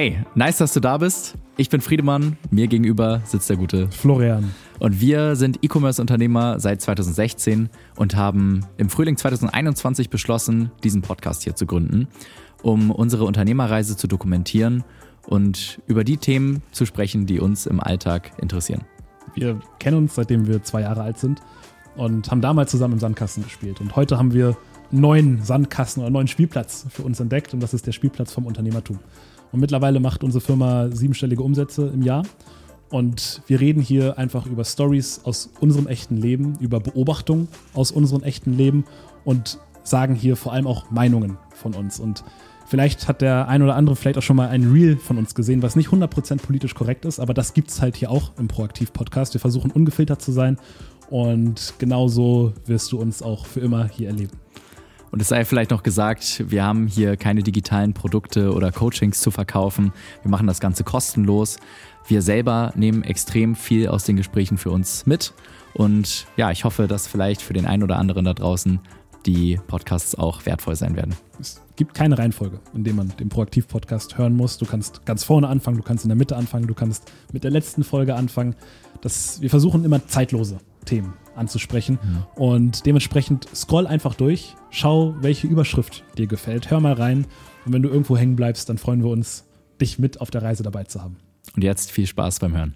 Hey, nice, dass du da bist. Ich bin Friedemann, mir gegenüber sitzt der gute Florian. Und wir sind E-Commerce-Unternehmer seit 2016 und haben im Frühling 2021 beschlossen, diesen Podcast hier zu gründen, um unsere Unternehmerreise zu dokumentieren und über die Themen zu sprechen, die uns im Alltag interessieren. Wir kennen uns, seitdem wir zwei Jahre alt sind und haben damals zusammen im Sandkasten gespielt. Und heute haben wir einen neuen Sandkasten oder einen neuen Spielplatz für uns entdeckt und das ist der Spielplatz vom Unternehmertum. Und mittlerweile macht unsere Firma siebenstellige Umsätze im Jahr. Und wir reden hier einfach über Stories aus unserem echten Leben, über Beobachtungen aus unserem echten Leben und sagen hier vor allem auch Meinungen von uns. Und vielleicht hat der ein oder andere vielleicht auch schon mal ein Reel von uns gesehen, was nicht 100% politisch korrekt ist, aber das gibt es halt hier auch im Proaktiv-Podcast. Wir versuchen ungefiltert zu sein und genauso wirst du uns auch für immer hier erleben. Und es sei vielleicht noch gesagt, wir haben hier keine digitalen Produkte oder Coachings zu verkaufen. Wir machen das Ganze kostenlos. Wir selber nehmen extrem viel aus den Gesprächen für uns mit. Und ja, ich hoffe, dass vielleicht für den einen oder anderen da draußen die Podcasts auch wertvoll sein werden. Es gibt keine Reihenfolge, in der man den Proaktiv-Podcast hören muss. Du kannst ganz vorne anfangen, du kannst in der Mitte anfangen, du kannst mit der letzten Folge anfangen. Das, wir versuchen immer zeitlose Themen anzusprechen. Mhm. Und dementsprechend scroll einfach durch, schau, welche Überschrift dir gefällt, hör mal rein. Und wenn du irgendwo hängen bleibst, dann freuen wir uns, dich mit auf der Reise dabei zu haben. Und jetzt viel Spaß beim Hören.